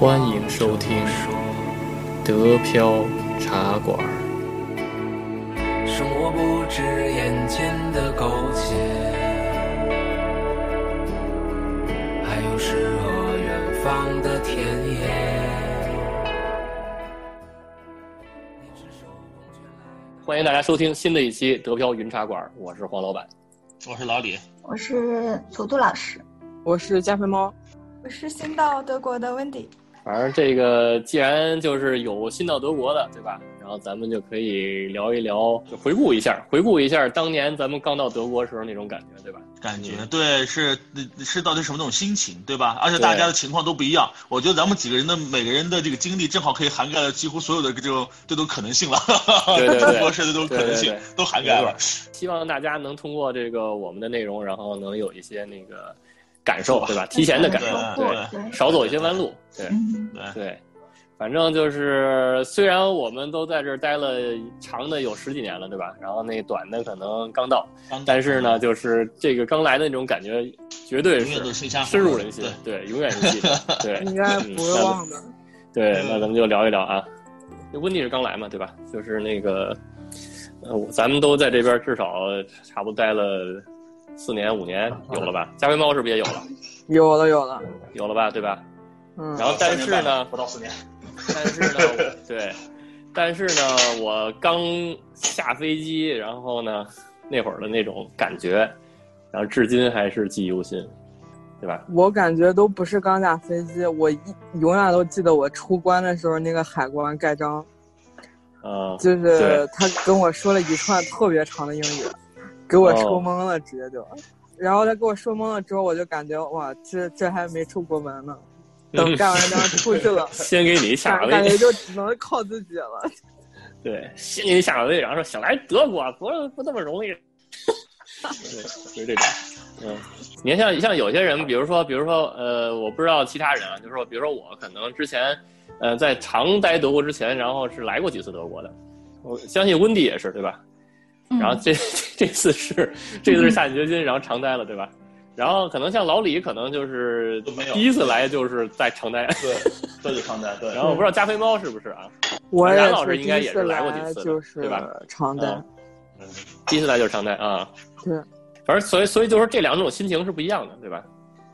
欢迎收听德飘茶馆。生活不止眼前的苟且，还有诗和远方的田野。欢迎大家收听新的一期德飘云茶馆，我是黄老板。我是老李，我是图图老师，我是加菲猫，我是新到德国的温迪。反正这个既然就是有新到德国的，对吧？然后咱们就可以聊一聊，就回顾一下，回顾一下当年咱们刚到德国时候那种感觉，对吧？感觉对，是是到底什么那种心情，对吧？而且大家的情况都不一样，我觉得咱们几个人的每个人的这个经历，正好可以涵盖了几乎所有的这种这种可能性了。对对对，德国式的这种可能性都涵盖了。希望大家能通过这个我们的内容，然后能有一些那个感受，对吧？提前的感受，对，少走一些弯路，对对对。反正就是，虽然我们都在这儿待了长的有十几年了，对吧？然后那短的可能刚到，但是呢，就是这个刚来的那种感觉，绝对是深入人心，对，永远是记得，对，应该不会忘的。对，那咱们就聊一聊啊。那温迪是刚来嘛，对吧？就是那个，呃，咱们都在这边至少差不多待了四年五年有了吧？加菲猫是不是也有了？有了，有了，有了吧？对吧？嗯。然后，但是呢，不到四年。但是呢，对，但是呢，我刚下飞机，然后呢，那会儿的那种感觉，然后至今还是记忆犹新，对吧？我感觉都不是刚下飞机，我一永远都记得我出关的时候那个海关盖章，啊，就是他跟我说了一串特别长的英语，给我抽懵了，直接就，然后他给我说懵了之后，我就感觉哇，这这还没出国门呢。等干完章出去了，先给你下个位，感觉就只能靠自己了。对，先给你下个位，然后说想来德国不不那么容易。对，就是这种。嗯，你看像像有些人，比如说比如说呃，我不知道其他人啊，就是说比如说我可能之前呃在常待德国之前，然后是来过几次德国的。我相信温迪也是对吧？然后这 这次是这次是下定决心，然后常待了对吧？然后可能像老李，可能就是第一次来就是在长待，对，这就长待，对。然后我不知道加菲猫是不是啊？我冉老师应该也是来过几次，对吧？长待，嗯，第一次来就是长待啊。对，反正所以所以就是这两种心情是不一样的，对吧？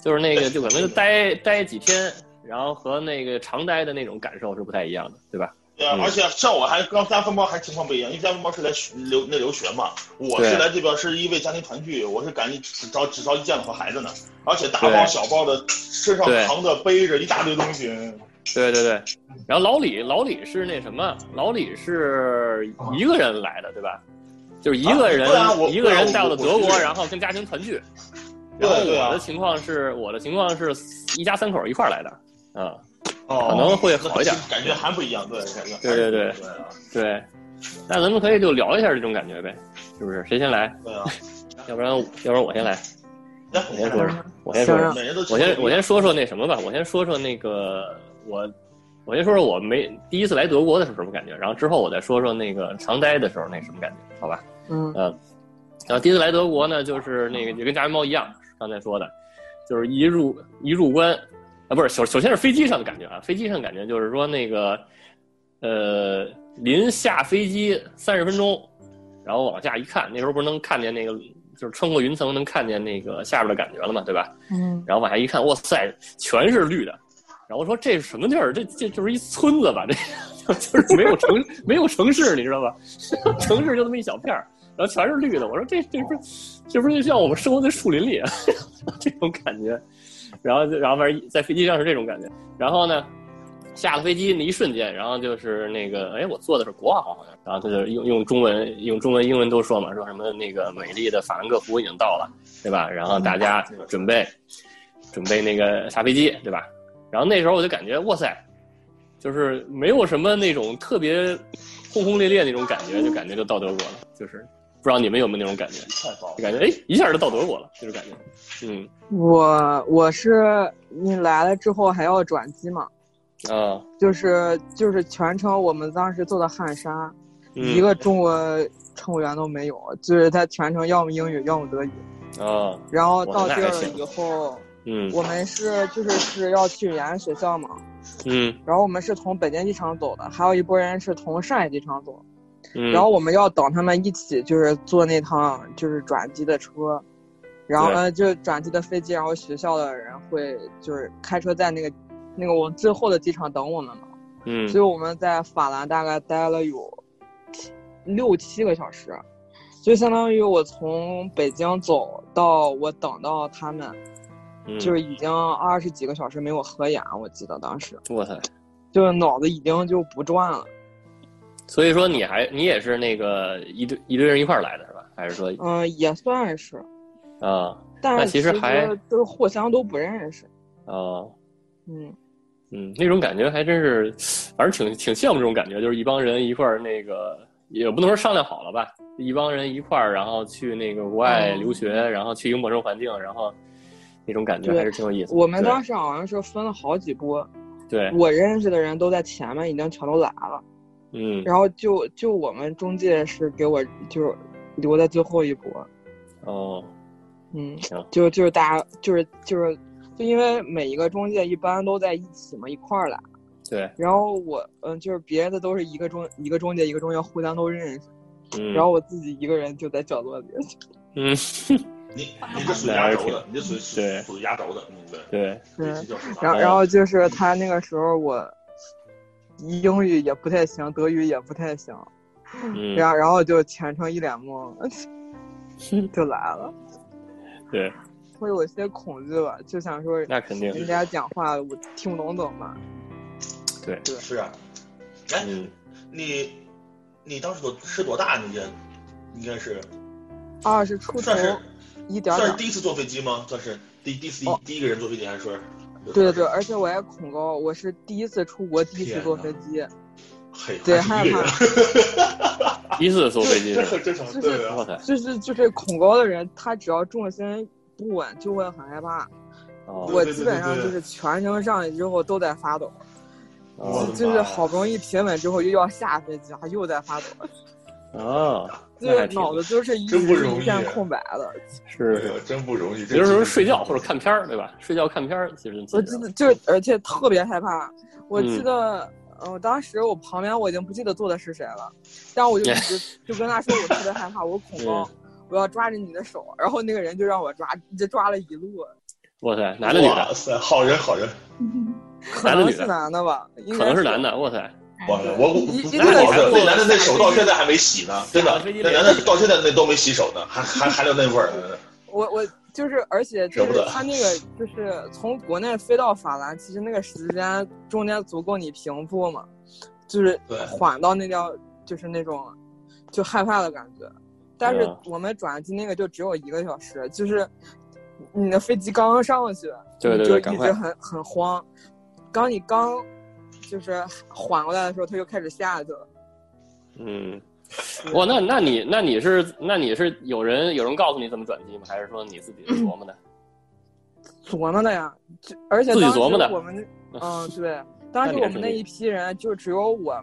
就是那个就可能就待待几天，然后和那个长待的那种感受是不太一样的，对吧？对啊，而且像我还刚加分包还情况不一样，因为加分包是来留那留学嘛，我是来这边是因为家庭团聚，我是赶紧只着只着急见了和孩子呢，而且大包小包的，身上扛着背着一大堆东西。对对对，然后老李老李是那什么，老李是一个人来的，对吧？就是一个人一个人到了德国，然后跟家庭团聚。然后我的情况是，我的情况是一家三口一块来的，啊。可能会好一点，感觉还不一样，对，感觉。对对对对，那咱们可以就聊一下这种感觉呗，是不是？谁先来？对啊，要不然要不然我先来，我先说。说，我先说。说，我先我先说说那什么吧，我先说说那个我，我先说说我没第一次来德国的时候什么感觉，然后之后我再说说那个常待的时候那什么感觉，好吧？嗯。嗯，然后第一次来德国呢，就是那个也跟家人猫一样，刚才说的，就是一入一入关。啊，不是首首先是飞机上的感觉啊，飞机上感觉就是说那个，呃，临下飞机三十分钟，然后往下一看，那时候不是能看见那个，就是穿过云层能看见那个下边的感觉了嘛，对吧？嗯。然后往下一看，哇塞，全是绿的。然后我说这是什么地儿？这这就是一村子吧？这 就是没有城没有城市，你知道吧？城市就那么一小片儿，然后全是绿的。我说这这不是这不是就像我们生活在树林里啊？这种感觉。然后，然后反正在飞机上是这种感觉。然后呢，下了飞机那一瞬间，然后就是那个，哎，我坐的是国航好像。然后他就用用中文、用中文、英文都说嘛，说什么那个美丽的法兰克福已经到了，对吧？然后大家准备准备那个下飞机，对吧？然后那时候我就感觉，哇塞，就是没有什么那种特别轰轰烈烈那种感觉，就感觉就到德国了，就是。不知道你们有没有那种感觉？太棒了感觉哎，一下就到德国了，这种感觉。嗯，我我是你来了之后还要转机嘛？啊，就是就是全程我们当时坐的汉莎，一个中国乘务员都没有，就是他全程要么英语要么德语。啊，然后到地儿了以后，嗯我们是就是是要去延安学校嘛，嗯然后我们是从北京机场走的，还有一波人是从上海机场走，嗯，然后我们要等他们一起就是坐那趟就是转机的车，然后对。呢就转机的飞机，然后学校的人会就是开车在那个那个我们最后的机场等我们嘛，嗯。所以我们在法兰大概待了有七六七个小时，就相当于我从北京走到我等到他们，嗯。就是已经二十几个小时没有合眼，我记得当时。我操，就是脑子已经就不转了。所以说你还你也是那个一堆一堆人一块儿来的是吧？还是说嗯，也算是，啊但是其实还就是互相都不认识。啊嗯，嗯，那种感觉还真是，反正挺挺羡慕这种感觉，就是一帮人一块儿那个，也不能说商量好了吧，一帮人一块儿，然后去那个国外留学，然后去一个陌生环境，然后那种感觉对还是挺有意思的。我们当时好像是分了好几波，对，我认识的人都在前面已经全都来了，嗯然后就就我们中介是给我就是留在最后一波。哦，嗯，就就是大家就是就是就因为每一个中介一般都在一起嘛，一块儿来。对，然后我嗯，就是别的都是一个中一个中介一个中介互相都认识，嗯，然后我自己一个人就在角落里。嗯，你你这属于压轴的，你这属于对属于压轴的，嗯对。对，然后然后就是他那个时候我英语也不太行，德语也不太行，嗯，然后然后就全程一脸懵，就来了。对，会有一些恐惧吧，就想说那肯定，人家讲话我听不懂怎么办？对，是啊，哎，嗯，你你当时多是多大？你这应该是二十出头算是一点点算是。第一次坐飞机吗？算是第第一次哦第一个人坐飞机，还是说？对对对，而且我也恐高，我是第一次出国，第一次坐飞机，嘿，对还是一个人，第一次坐飞机这是吧，很正常，就是就是就是恐高的人，他只要重心不稳就会很害怕。哦，我基本上对就是全程上去之后都在发抖，哦就是好不容易平稳之后又要下飞机，还又在发抖，哦，就是那还挺脑子就是一真不容易直一片空白的。是真不容易。有的时候睡觉或者看片儿，对吧？睡觉看片儿，其实我记得就是，而且特别害怕。我记嗯得，呃，当时我旁边我已经不记得坐的是谁了，但我就一直 就跟他说我特别害怕，我恐高，嗯我要抓着你的手，然后那个人就让我抓，就抓了一路，哇塞，男的女的，哇塞，好人好人，可能是男的女的，男的吧，应该可能是男。的，哇塞，哇塞，我我一一那个那男的那手到现在还没洗呢，真的那男的到现在那都没洗手呢，还还还留那味儿呢。我我就是，而且就是他那个就是从国内飞到法兰，其实那个时间中间足够你平复嘛，就是对缓到那叫就是那种就害怕的感觉。但是嗯我们转机那个就只有一个小时，就是你的飞机刚上去，对对你就对赶快一直很很慌。刚你刚就是缓过来的时候，它就开始下去了。嗯，哇，那那你那你是那你是有人有人告诉你怎么转机吗？还是说你自己琢磨的？琢磨的呀，而且自己当时琢磨的我们，嗯，对，当时我们那一批人就只有我，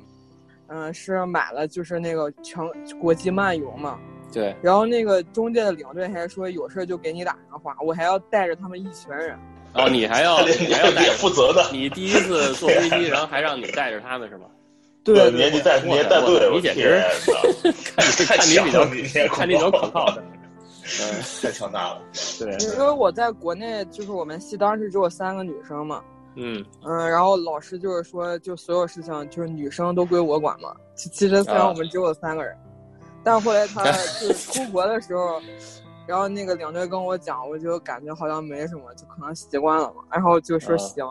嗯，是买了就是那个全国际漫游嘛，对，然后那个中介的领队还说有事就给你打电话，我还要带着他们一群人，哦，你还要 你你还要带也负责的，你第一次 坐飞机，然后还让你带着他们是吗？对年纪带我年纪带队，你简直 看你看你比较看你比较可靠的，嗯，太强大了。对，因为我在国内就是我们系当时只有三个女生嘛，嗯，嗯，然后老师就是说就所有事情就是女生都归我管嘛，其其实虽然啊。我们只有三个人，但后来他就是出国的时候。然后那个领队跟我讲，我就感觉好像没什么，就可能习惯了嘛。然后就说啊行，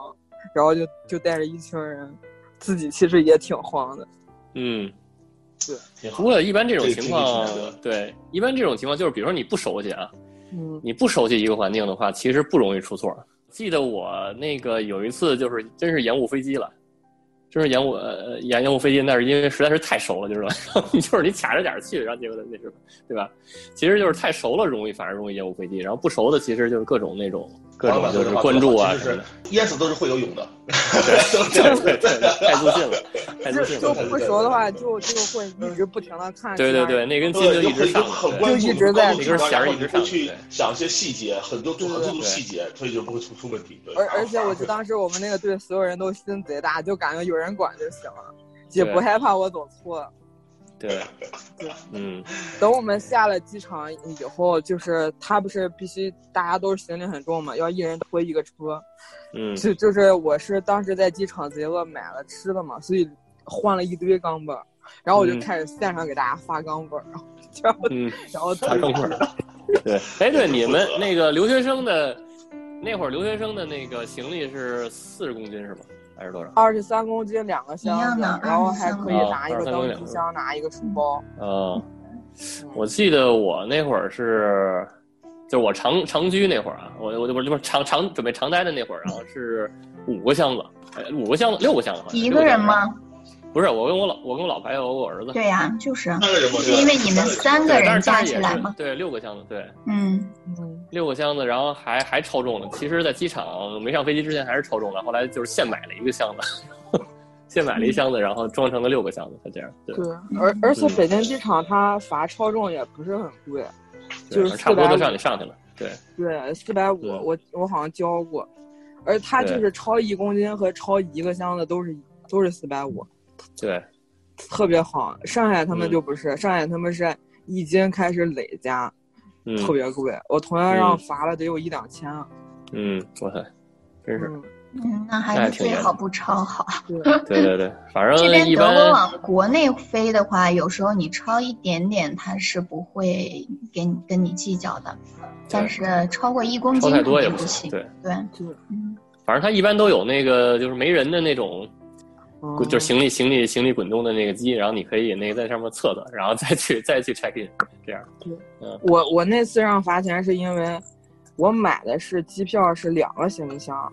然后就就带着一群人，自己其实也挺慌的。嗯，挺好不过一般这种情况对，一般这种情况就是，比如说你不熟悉啊，嗯你不熟悉一个环境的话，其实不容易出错。记得我那个有一次就是真是延误飞机了，真是延误呃延延误飞机，那是因为实在是太熟了，就是说？你 就是你卡着点儿去，然后结果那什么，对吧？其实就是太熟了，容易反而容易延误飞机，然后不熟的其实就是各种那种各种就是关注啊，就是淹死都是会游泳的，对对对，太自信了，太自信了。就不熟的话，就就会一直不停的看。对对对，那根筋就一直上，就一直在，那根弦一直上。去想一些细节，很多很注重细节，所以就不会出出问题。而而且我就当时我们那个队所有人都心贼大，就感觉有人管就行了，也不害怕我走错。对，对，嗯，等我们下了机场以后，就是他不是必须大家都是行李很重嘛，要一人推一个车，嗯，就就是我是当时在机场贼饿买了吃的嘛，所以换了一堆钢镚，然后我就开始线上给大家发钢镚，然后嗯，然后发钢镚，对，哎，对，你们那个留学生的那会儿留学生的那个行李是四十公斤是吗？还是多少？二十三公斤两个箱子，然后还可以拿一个登机箱，拿一个书包。嗯，我记得我那会儿是，就是我长长居那会儿啊，我我就不是不是长长准备长待的那会儿，然后是五个箱子，五个箱子，六个箱子。一个人吗？不是，我跟我老我跟我老婆还有我儿子。对呀，就是是因为你们三个人加起来吗？对，六个箱子，对。嗯嗯，六个箱子，然后还还超重了。其实，在机场没上飞机之前还是超重了，后来就是现买了一个箱子，现买了一箱子，然后装成了六个箱子，才这样。对，而而且北京机场它罚超重也不是很贵，就是差不多都让你上去了。对对，四百五，我我好像交过，而它就是超一公斤和超一个箱子都是都是四百五。对，特别好。上海他们就不是，上海他们是一斤开始累加，特别贵。我同样让罚了得有一两千啊。嗯，我操，真是。嗯，那还是最好不超好。对对对，反正这边德国往国内飞的话，有时候你超一点点，他是不会给你跟你计较的。但是超过一公斤太多也不行。对对，嗯，反正他一般都有那个就是没人的那种。就是行李行李行李滚动的那个机，然后你可以那个在上面测测，然后再去再去 check in，这样。对嗯，我我那次让罚钱是因为，我买的是机票是两个行李箱，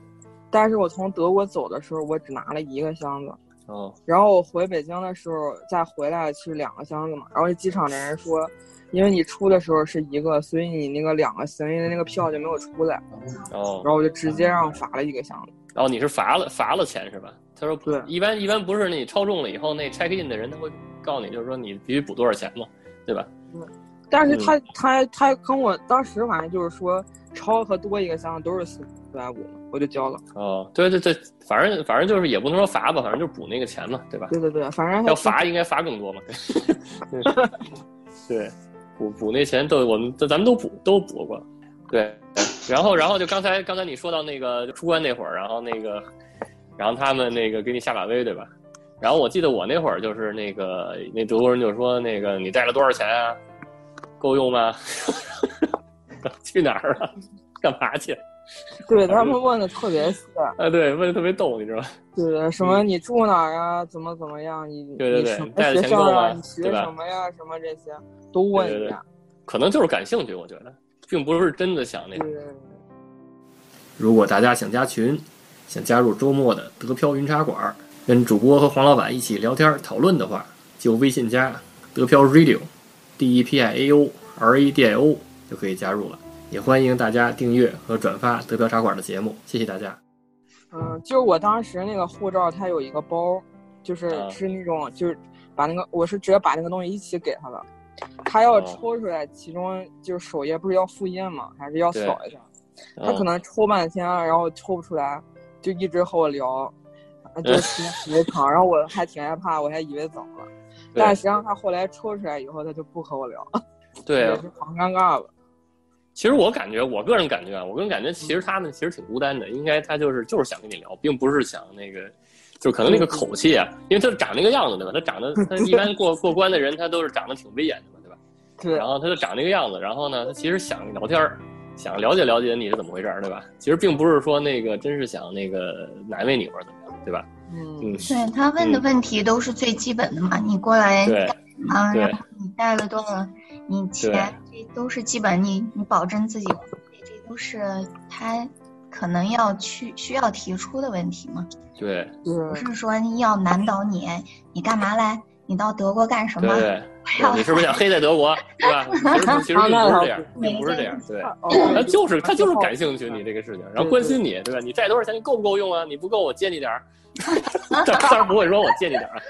但是我从德国走的时候我只拿了一个箱子。哦。然后我回北京的时候再回来是两个箱子嘛，然后机场的人说，因为你出的时候是一个，所以你那个两个行李的那个票就没有出来。哦。然后我就直接让罚了一个箱子。哦，你是罚了罚了钱是吧？他说对，一般一般不是你超重了以后，那 check in 的人他会告诉你，就是说你必须补多少钱嘛，对吧？嗯，但是他他他跟我当时反正就是说超和多一个箱子都是四四百五嘛，我就交了。哦，对对对，反正反正就是也不能说罚吧，反正就是补那个钱嘛，对吧？对对对，反正要罚应该罚更多嘛。对，补补那钱都我们咱们都补都补过，对。然后然后就刚才刚才你说到那个出关那会儿，然后那个。然后他们那个给你下马威，对吧？然后我记得我那会儿就是那个那德国人就说那个你带了多少钱啊？够用吗？去哪儿了？干嘛去？对他们问的特别细。啊，对，问的特别逗，你知道吗？对，什么你住哪儿啊？怎么怎么样？你对对对，带的钱够吗？你学什么呀？什么这些都问一下。可能就是感兴趣，我觉得，并不是真的想那个。如果大家想加群。想加入周末的德飘云茶馆，跟主播和黄老板一起聊天讨论的话，就微信加德飘 Radio，D E P I A O R A D I O 就可以加入了。也欢迎大家订阅和转发德飘茶馆的节目，谢谢大家。嗯，就是我当时那个护照，它有一个包，就是是那种，就是把那个我是直接把那个东西一起给他的，他要抽出来，其中就是首页不是要复印吗？还是要扫一下？他可能抽半天，然后抽不出来。就一直和我聊，就时间特别长，然后我还挺害怕，我还以为怎么了，但实际上他后来抽出来以后，他就不和我聊，对，好尴尬了。其实我感觉，我个人感觉啊，我个人感觉，其实他们其实挺孤单的，应该他就是就是想跟你聊，并不是想那个，就可能那个口气啊，因为他长那个样子对吧？他长得 他一般过过关的人，他都是长得挺威严的嘛，对吧？对。然后他就长那个样子，然后呢，他其实想聊天儿。想了解了解你是怎么回事儿，对吧？其实并不是说那个真是想那个难为你或者怎么样，对吧？嗯，对他问的问题都是最基本的嘛，你过来干什么？然后你带了多少？你钱这都是基本，你你保证自己，这都是他可能要去需要提出的问题嘛？对，不是说要难倒你，你干嘛来？你到德国干什么？对你是不是想黑在德国，对吧？其实其实并不是这样，并不是这样，对，他就是他就是感兴趣你这个事情，然后关心你，对吧？你债多少钱？你够不够用啊？你不够，我借你点儿。当然不会说我借你点儿。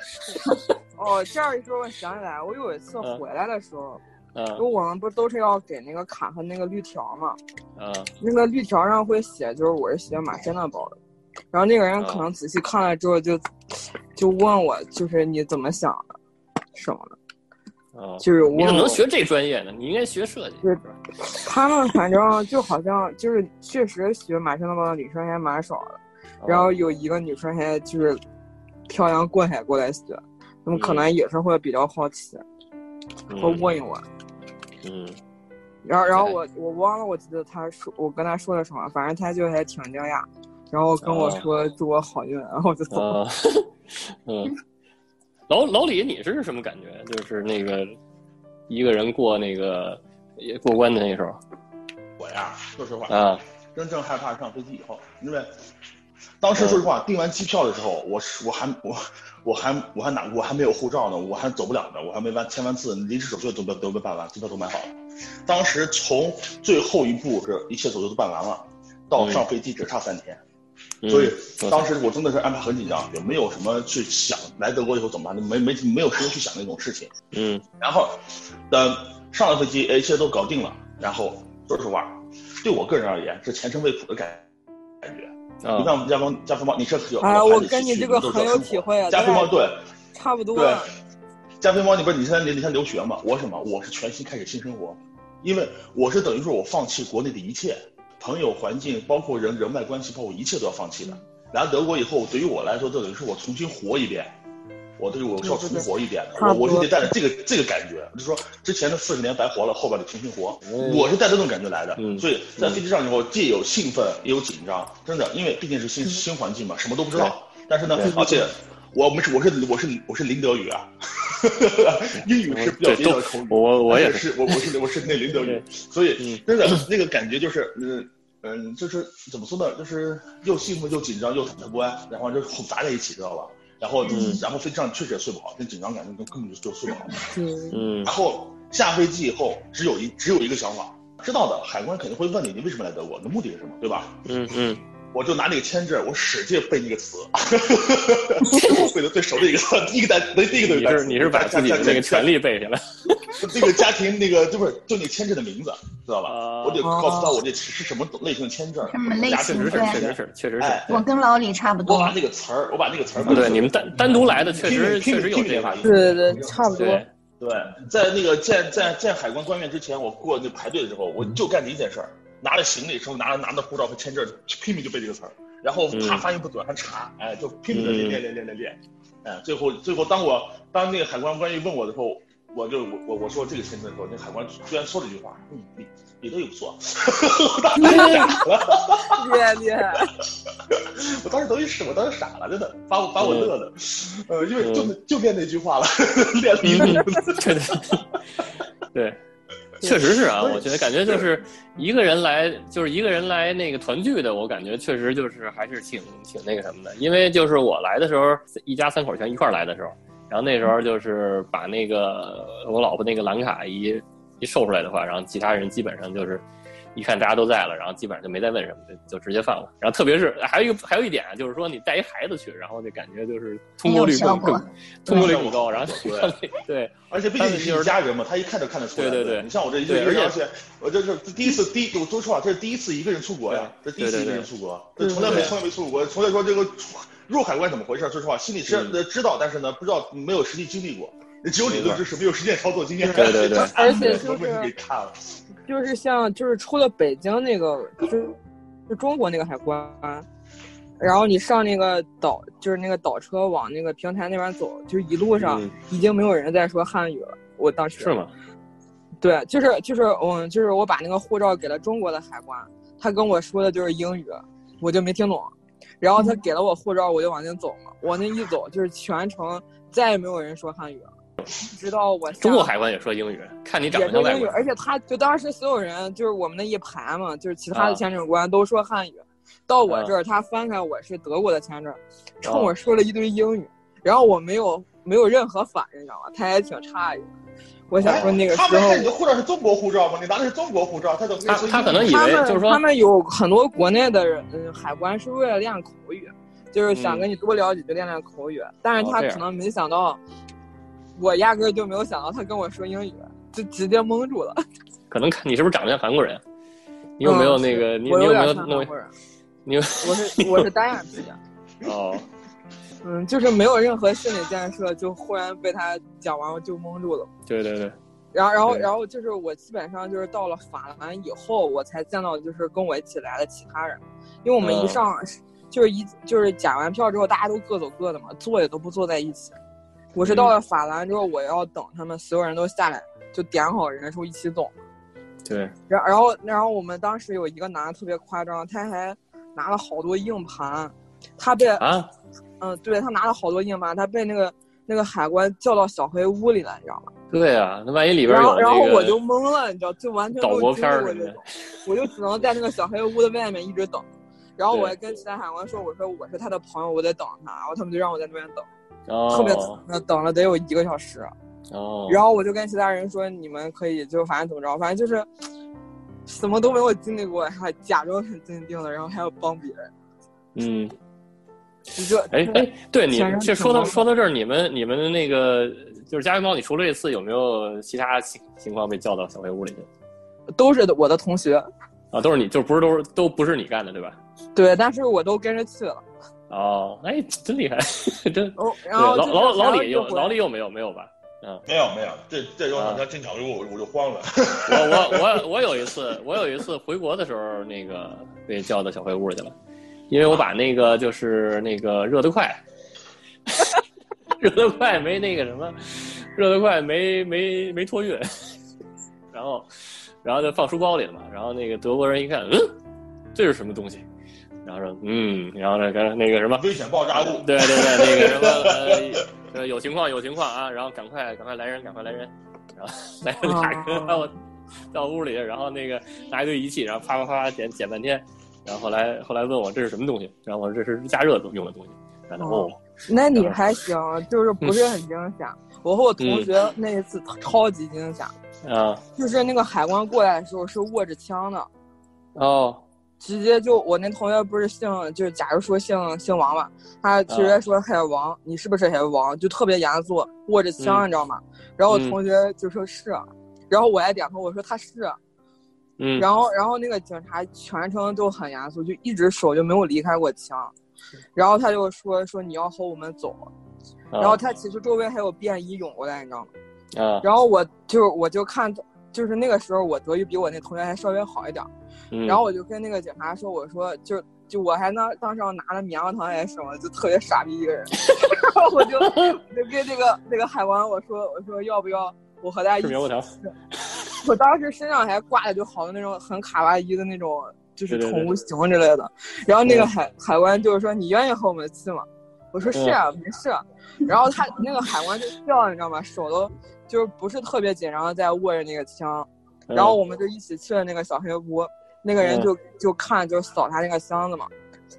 哦，这样一说，我想起来，我有一次回来的时候，嗯，就我们不都是要给那个卡和那个绿条嘛？嗯，那个绿条上会写，就是我是写马先的包的。然后那个人可能仔细看了之后，就就问我，就是你怎么想的，什么的。啊，就是我怎么能学这专业呢？你应该学设计。对，他们反正就好像就是确实学马先的包的女生还蛮少的。然后有一个女生还就是漂洋过海过来学，那么可能也是会比较好奇，会问一问。嗯。然后，然后我我忘了，我记得他说我跟他说了什么，反正他就还挺惊讶。然后跟我说祝我好运，然后我就走了。嗯，老老李，你是什么感觉？就是那个一个人过那个过关的那时候。我呀，说实话啊，真正害怕上飞机以后，因为当时说实话订完机票的时候，我是我还我我还我还拿我还没有护照呢，我还走不了呢，我还没完签完字，临时手续都都都没办完，机票都买好了。当时从最后一步是一切手续都办完了，到上飞机只差三天。所以当时我真的是安排很紧张，也没有什么去想来德国以后怎么办，没没没有时间去想那种事情。嗯，然后等上了飞机，哎，一切都搞定了。然后说实话，对我个人而言是前程未卜的感感觉。你看我们加菲加菲猫，你是有啊，我跟你这个很有体会啊。加菲猫对，差不多。对，加菲猫，你不是你现在你你在留学嘛？我什么？我是全新开始新生活，因为我是等于说我放弃国内的一切。朋友、环境，包括人人脉关系，包括一切都要放弃的。来德国以后，对于我来说，这等于是我重新活一遍。我对于我要重活一遍，我我就得带着这个这个感觉，就是说之前的四十年白活了，后边得重新活。我是带着这种感觉来的，所以在飞机上以后，既有兴奋，也有紧张。真的，因为毕竟是新新环境嘛，什么都不知道。但是呢，而且我们是我是我是我是林德语啊，英语是比较比较口语。我我也是，我我是我是那林德语，所以真的那个感觉就是嗯。嗯，就是怎么说呢？就是又兴奋又紧张又忐忑不安，然后就混杂在一起，知道吧？然后，然后飞机上确实也睡不好，那紧张感就根本就就睡不好。嗯，然后下飞机以后，只有一只有一个想法，知道的，海关肯定会问你，你为什么来德国？你的目的是什么？对吧？嗯嗯。我就拿那个签证，我使劲背那个词，我 背的最熟的一个词，第一个单，那第一个你是你是把自己的那个权利背下来，那个家庭那个就是就那签证的名字，知道吧？我得告诉他我这是什么类型的签证。什么类型？确实是，确实是，确实是。我跟老李差不多。我把那个词儿，我把那个词儿。对，你们单单独来的，确实确实有这个。对对对，差不多。对，在那个见在见海关官员之前，我过那排队的时候，我就干这一件事儿。拿着行李时候，拿着拿着护照和签证，拼命就背这个词儿，然后怕发音不准还查，哎，就拼命的练练练练练练，哎，最后最后当我当那个海关官员问我的时候，我就我我我说这个签证的时候，那海关居然说了一句话，嗯，你你都有错，厉害厉害，我当时等于是我当时傻了，真的把我把我乐的，呃，因为就就练那句话了，练了一年，对。确实是啊，我觉得感觉就是一个人来，就是一个人来那个团聚的，我感觉确实就是还是挺挺那个什么的。因为就是我来的时候，一家三口全一块来的时候，然后那时候就是把那个我老婆那个蓝卡一一售出来的话，然后其他人基本上就是。一看大家都在了，然后基本上就没再问什么，就就直接放了。然后特别是还有一个还有一点啊，就是说你带一孩子去，然后那感觉就是通过率更更通过率更高。然后对对，而且毕竟是一家人嘛，他一看就看得出来。对对对，你像我这一个人，而且我这是第一次，第一我说实话，这是第一次一个人出国呀，这第一次一个人出国，这从来没从来没出过国，从来说这个入海关怎么回事？说实话，心里知知道，但是呢，不知道没有实际经历过。只有理论知识，没有实践操作经验。对对对，而且就是就是像就是出了北京那个，就就中国那个海关，然后你上那个导，就是那个导车往那个平台那边走，就是一路上已经没有人在说汉语了。我当时是吗？对，就是就是嗯，就是我把那个护照给了中国的海关，他跟我说的就是英语，我就没听懂。然后他给了我护照，我就往前走嘛。我那一走，就是全程再也没有人说汉语了。直到我中国海关也说英语，看你长得像外国人。而且他就当时所有人就是我们那一排嘛，就是其他的签证官都说汉语。到我这儿，他翻开我是德国的签证，冲我说了一堆英语，然后我没有没有任何反应，你知道吗？他也挺诧异。我想说那个时候，他们你的护照是中国护照吗？你拿的是中国护照，他怎么他他可能以为就是说他们有很多国内的人，嗯，海关是为了练口语，就是想跟你多聊几句练练口语。但是他可能没想到，我压根就没有想到他跟我说英语，就直接蒙住了。可能看你是不是长得像韩国人？你有没有那个？你你有没有弄？你我是我是单眼皮。哦。嗯，就是没有任何心理建设，就忽然被他讲完我就蒙住了。对对对。然后然后然后就是我基本上就是到了法兰以后，我才见到就是跟我一起来的其他人，因为我们一上就是一就是检完票之后，大家都各走各的嘛，坐也都不坐在一起。我是到了法兰之后，我要等他们所有人都下来，就点好人数一起走。对。然然后然后我们当时有一个男的特别夸张，他还拿了好多硬盘，他被啊。嗯，对他拿了好多硬盘，他被那个那个海关叫到小黑屋里了，你知道吗？对啊，那万一里边有然后我就懵了，你知道，就完全岛国片儿我就只能在那个小黑屋的外面一直等。然后我还跟其他海关说：“我说我是他的朋友，我在等他。”然后他们就让我在那边等，特别那等了得有一个小时。哦。然后我就跟其他人说：“你们可以就反正怎么着，反正就是什么都没有经历过，还假装很镇定的，然后还要帮别人。”嗯。一个哎哎，对你这说到说到这儿，你们你们的那个就是加菲猫，你除了这次有没有其他情情况被叫到小黑屋里去？都是我的同学啊，都是你，就不是都是都不是你干的对吧？对，但是我都跟着去了。哦，哎，真厉害，真哦。然后老老老李又老李又没有没有吧？嗯，没有没有，这这种好像进小黑屋，我就慌了。我我我我有一次我有一次回国的时候，那个被叫到小黑屋去了。因为我把那个就是那个热得快，热得快没那个什么，热得快没没没托运，然后然后就放书包里了嘛。然后那个德国人一看，嗯，这是什么东西？然后说，嗯，然后那个那个什么危险爆炸物，对对对，那个什么呃有情况有情况啊，然后赶快赶快来人，赶快来人，然后来俩人把我到屋里，然后那个拿一堆仪器，然后啪啪啪剪剪半天。然后后来后来问我这是什么东西，然后我说这是加热用的东西。然后，那你还行，就是不是很惊吓。我和我同学那一次超级惊吓。啊。就是那个海关过来的时候是握着枪的。哦。直接就我那同学不是姓，就是假如说姓姓王吧，他直接说海王，你是不是海王？就特别严肃，握着枪，你知道吗？然后我同学就说是，然后我还点头，我说他是。嗯，然后，然后那个警察全程都很严肃，就一直手就没有离开过枪，然后他就说说你要和我们走，然后他其实周围还有便衣涌过来，你知道吗？啊，然后我就我就看，就是那个时候我德语比我那同学还稍微好一点，然后我就跟那个警察说，我说就就我还当当时拿了棉花糖还是什么，就特别傻逼一个人，然后我就就跟那个那个海关我说我说要不要我和他一起。我当时身上还挂的就好多那种很卡哇伊的那种，就是宠物熊之类的。然后那个海海关就是说：“你愿意和我们去吗？”我说：“是啊，没事。”然后他那个海关就笑，你知道吗？手都就是不是特别紧张，在握着那个枪。然后我们就一起去了那个小黑屋，那个人就就看就扫他那个箱子嘛。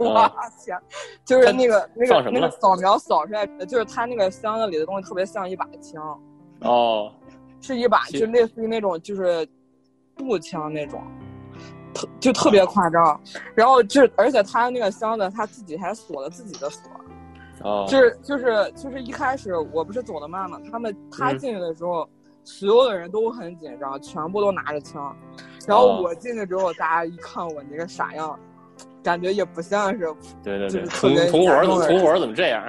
哇天！就是那个那个那个扫描扫出来，就是他那个箱子里的东西特别像一把枪。哦。是一把，就类似于那种就是步枪那种，特就特别夸张。然后就而且他那个箱子他自己还锁了自己的锁，哦，就是就是就是一开始我不是走的慢嘛，他们他进去的时候，所有的人都很紧张，全部都拿着枪。然后我进去之后，大家一看我那个傻样，感觉也不像是对对对，同同伙怎么同伙怎么这样？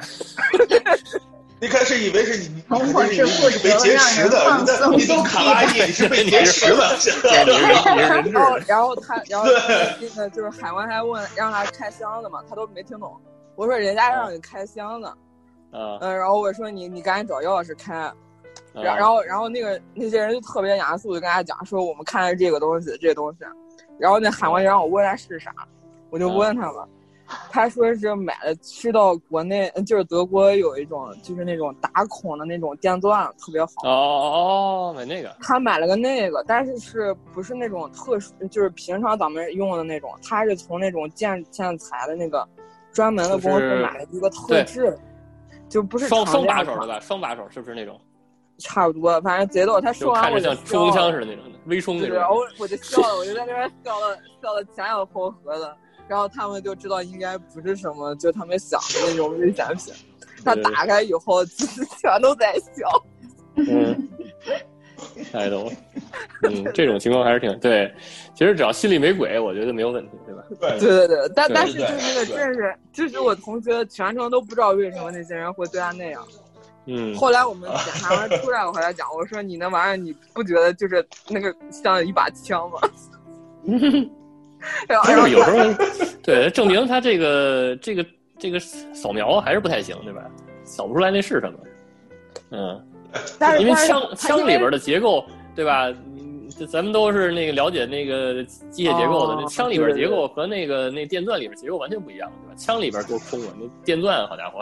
一开始以为是你，同伙是负责劫持的，你你都卡哇 伊，你是被劫持的。然后，然后他，然后 那个就是海关还问让他开箱子嘛，他都没听懂。我说人家让你开箱子，嗯，然后我说你你赶紧找钥匙开。然然后然后那个那些人就特别严肃，就跟他讲说我们看的这个东西，这个东西。然后那海关就让我问他是啥，我就问他了。他说是买了，去到国内，就是德国有一种，就是那种打孔的那种电钻，特别好。哦哦哦，买那个。他买了个那个，但是是不是那种特殊，就是平常咱们用的那种？他是从那种建建材的那个专门的公司买了一个特制，就不是双双把手的吧？双把手是不是那种？差不多，反正贼逗。他说完我就像冲锋枪似的那种的，微冲那种。然后我就 笑了，我就在那边笑了笑的前仰后合的。然后他们就知道应该不是什么就他们想的那种危险品。他打开以后，全都在笑。嗯，太逗了。嗯，这种情况还是挺对。其实只要心里没鬼，我觉得没有问题，对吧？对对对。但但是就是那个，真是就是我同学全程都不知道为什么那些人会对他那样。嗯。后来我们检查完出来，我和他讲，我说你那玩意儿你不觉得就是那个像一把枪吗？但是有时候，对，证明他这个这个这个扫描还是不太行，对吧？扫不出来那是什么？嗯，因为枪枪里边的结构，对吧？这咱们都是那个了解那个机械结构的，那枪里边结构和那个那电钻里边结构完全不一样，对吧？枪里边多空啊，那电钻好家伙，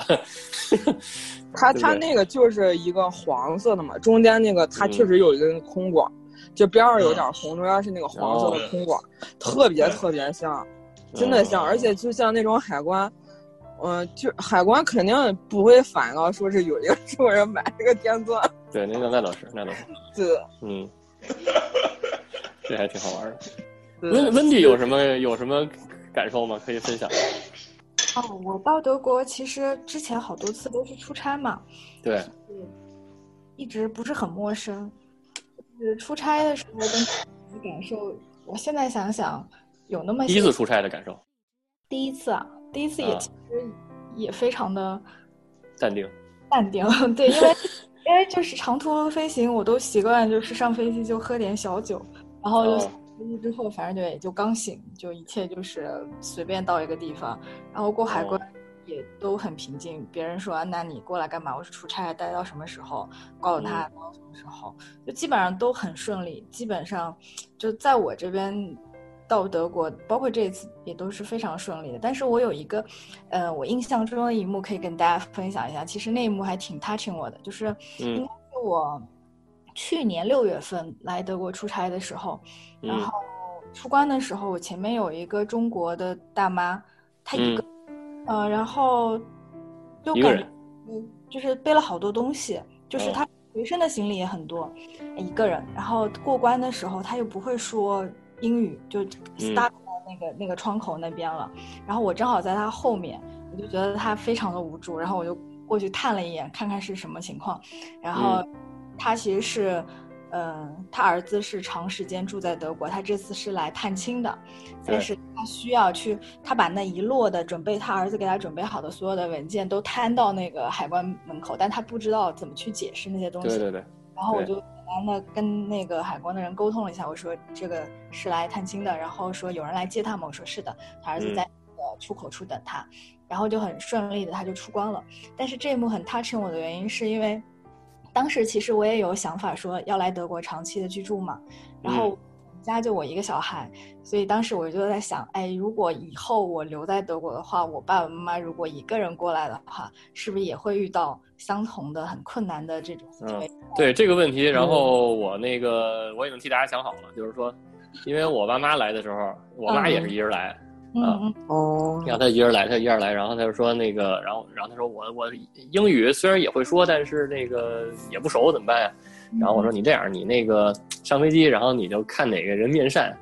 它它那个就是一个黄色的嘛，中间那个它确实有一根空管。就边上有点红，中间是那个黄色的空管，特别特别像，真的像，而且就像那种海关，嗯，就海关肯定不会反到说是有一个中国人买这个电钻。对，那个那倒是，那倒是。对，嗯，这还挺好玩的。温温迪有什么有什么感受吗？可以分享。哦，我到德国其实之前好多次都是出差嘛，对，一直不是很陌生。就是出差的时候跟感受，我现在想想，有那么第一次出差的感受。第一次啊，第一次也其实也非常的淡定。淡定，对，因为 因为就是长途飞行，我都习惯就是上飞机就喝点小酒，然后飞机之后反正就也就刚醒，就一切就是随便到一个地方，然后过海关。也都很平静。别人说：“那你过来干嘛？”我是出差，待到什么时候？告诉他到什么时候，就基本上都很顺利。基本上，就在我这边到德国，包括这一次也都是非常顺利的。但是我有一个，呃，我印象中的一幕可以跟大家分享一下。其实那一幕还挺 touching 我的，就是应该是我去年六月份来德国出差的时候，然后出关的时候，我前面有一个中国的大妈，她一个。呃，然后就感觉，嗯，就是背了好多东西，就是他随身的行李也很多，一个人。然后过关的时候，他又不会说英语，就 start 在那个那个窗口那边了。然后我正好在他后面，我就觉得他非常的无助。然后我就过去探了一眼，看看是什么情况。然后他其实是。嗯，他儿子是长时间住在德国，他这次是来探亲的，但是他需要去，他把那一摞的准备他儿子给他准备好的所有的文件都摊到那个海关门口，但他不知道怎么去解释那些东西。对对对。然后我就简单的跟那个海关的人沟通了一下，我说这个是来探亲的，然后说有人来接他吗？我说是的，他儿子在呃出口处等他，然后就很顺利的他就出关了。但是这一幕很 touching 我的原因是因为。当时其实我也有想法说要来德国长期的居住嘛，然后家就我一个小孩，所以当时我就在想，哎，如果以后我留在德国的话，我爸爸妈妈如果一个人过来的话，是不是也会遇到相同的很困难的这种？嗯，对这个问题，然后我那个我已经替大家想好了，就是说，因为我爸妈来的时候，我妈也是一人来。嗯哦，让他一人来，他一人来，然后他就说那个，然后然后他说我我英语虽然也会说，但是那个也不熟，怎么办呀？然后我说你这样，你那个上飞机，然后你就看哪个人面善，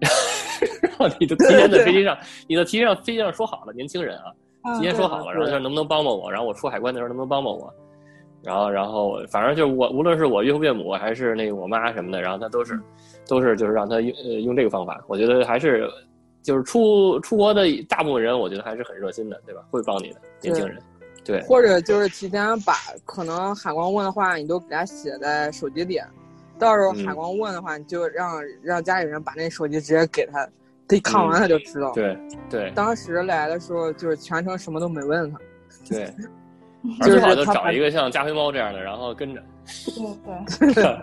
然后你就提前在飞机上，你就提前飞机上说好了，年轻人啊，提前说好了，然后他说能不能帮帮我？然后我出海关的时候能不能帮帮我？然后然后反正就是我无论是我岳父岳母还是那个我妈什么的，然后他都是都是就是让他用呃用这个方法，我觉得还是。就是出出国的大部分人，我觉得还是很热心的，对吧？会帮你的年轻人，对。或者就是提前把可能海关问的话，你都给他写在手机里，到时候海关问的话，你就让让家里人把那手机直接给他，他一看完他就知道。对对。当时来的时候就是全程什么都没问他。对。最好就找一个像加菲猫这样的，然后跟着。对对对。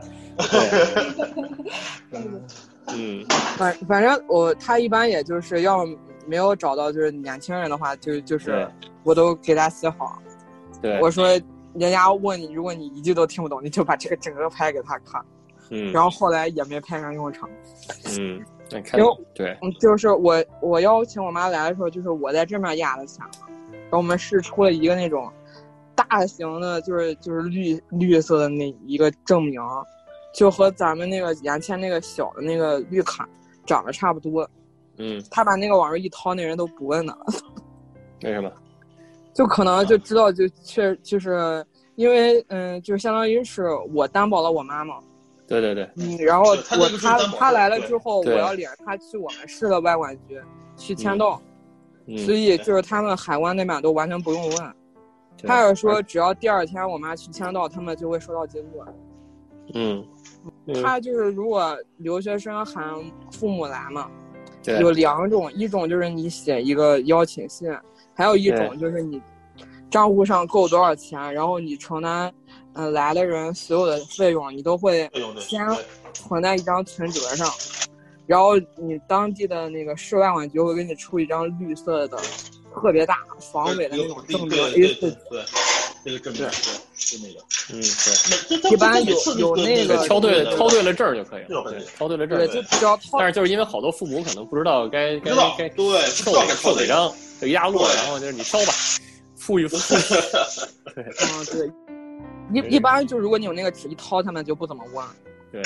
嗯，反反正我他一般也就是要没有找到就是年轻人的话，就就是我都给他写好。对，我说人家问你，如果你一句都听不懂，你就把这个整个拍给他看。嗯，然后后来也没派上用场。嗯，因为对，就是我我邀请我妈来的时候，就是我在这面压的钱嘛，然后我们是出了一个那种，大型的，就是就是绿绿色的那一个证明，就和咱们那个原先那个小的那个绿卡长得差不多。嗯，他把那个往上一掏，那人都不问了。为什么？就可能就知道，就确就是因为嗯，就相当于是我担保了我妈妈。对对对。嗯，然后我他他来了之后，我要领着他去我们市的外管局去签到，所以就是他们海关那边都完全不用问。他要说只要第二天我妈去签到，他们就会收到记录。嗯。他就是如果留学生喊父母来嘛，有两种，一种就是你写一个邀请信，还有一种就是你账户上够多少钱，然后你承担嗯来的人所有的费用，你都会先存在一张存折上，然后你当地的那个市外管局会给你出一张绿色的。特别大防伪的那种证明，A 四对，那个证明对，就那个，嗯，对，一般有有那个挑对挑对了证就可以了，对，挑对了证，对，就只要但是就是因为好多父母可能不知道该该该对凑哪凑哪张，就压落，然后就是你挑吧，富裕富裕，对，嗯对，一一般就如果你有那个纸一掏，他们就不怎么问，对，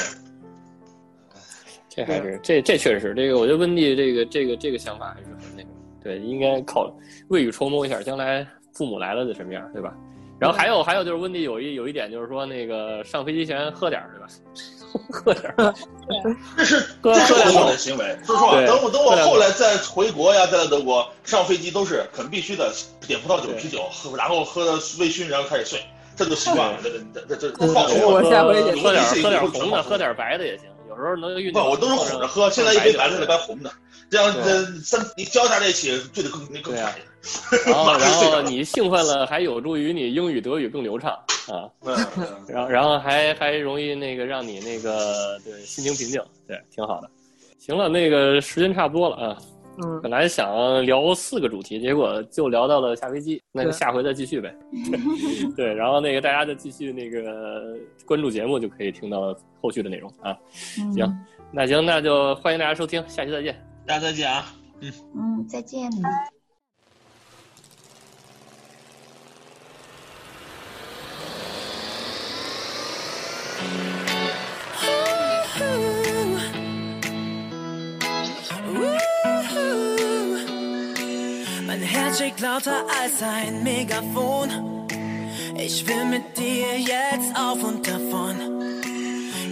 这还是这这确实是这个，我觉得温蒂这个这个这个想法还是很那个。对，应该考未雨绸缪一下，将来父母来了得什么样，对吧？然后还有还有就是温迪有一有一点就是说那个上飞机前喝点儿对吧？喝点这是这是我的行为，说实话，等我等我后来再回国呀，再来德国上飞机都是很必须的，点葡萄酒、啤酒，喝然后喝微醺，然后开始睡，这就习惯了，这这这这放松。我下回也喝点喝点红的，喝点白的也行，有时候能运。不，我都是混着喝，现在一杯白的，一杯红的。这样这三你交叉在一起，醉得更更更快。然后 然后你兴奋了，还有助于你英语德语更流畅啊。然后然后还还容易那个让你那个对心情平静，对，挺好的。行了，那个时间差不多了啊。嗯。本来想聊四个主题，结果就聊到了下飞机，那就下回再继续呗。对，然后那个大家就继续那个关注节目，就可以听到后续的内容啊。行，那行，那就欢迎大家收听，下期再见。大家再见啊！嗯嗯，再见。Schlägt lauter als ein Megafon. Ich will mit dir jetzt auf und davon.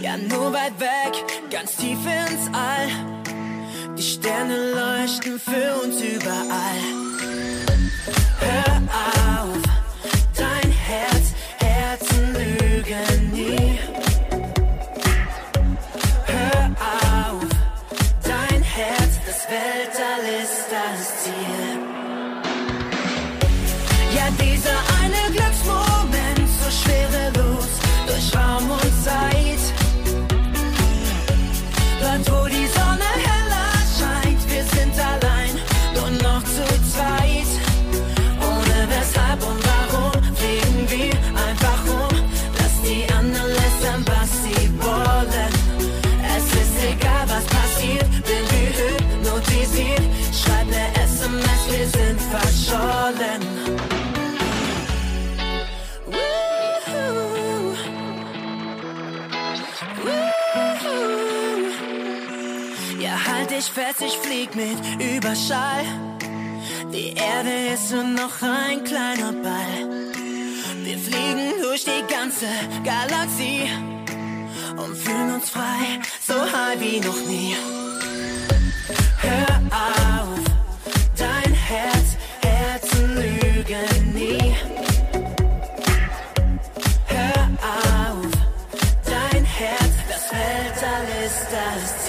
Ja, nur weit weg, ganz tief ins All. Die Sterne leuchten für uns überall. Hör auf, dein Herz, Herzen lügen nie. Hör auf, dein Herz, das Weltall ist das schwere fest, ich flieg mit Überschall. Die Erde ist nur noch ein kleiner Ball. Wir fliegen durch die ganze Galaxie und fühlen uns frei, so high wie noch nie. Hör auf, dein Herz, Herzen lügen nie. Hör auf, dein Herz, das Weltall ist das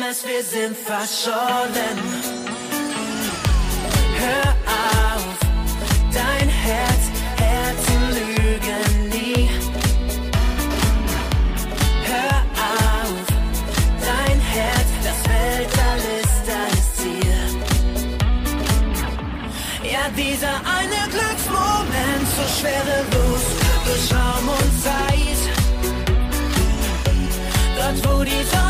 SMS, wir sind verschollen. Hör auf, dein Herz, Herzen lügen nie. Hör auf, dein Herz, das Weltall ist dein Ziel. Ja, dieser eine Glücksmoment, so schwere schwerelos, durch Raum und Zeit. Dort, wo die Sonne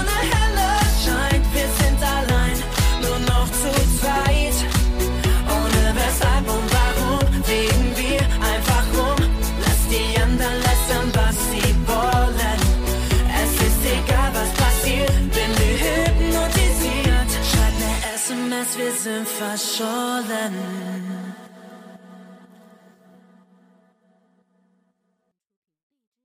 发说了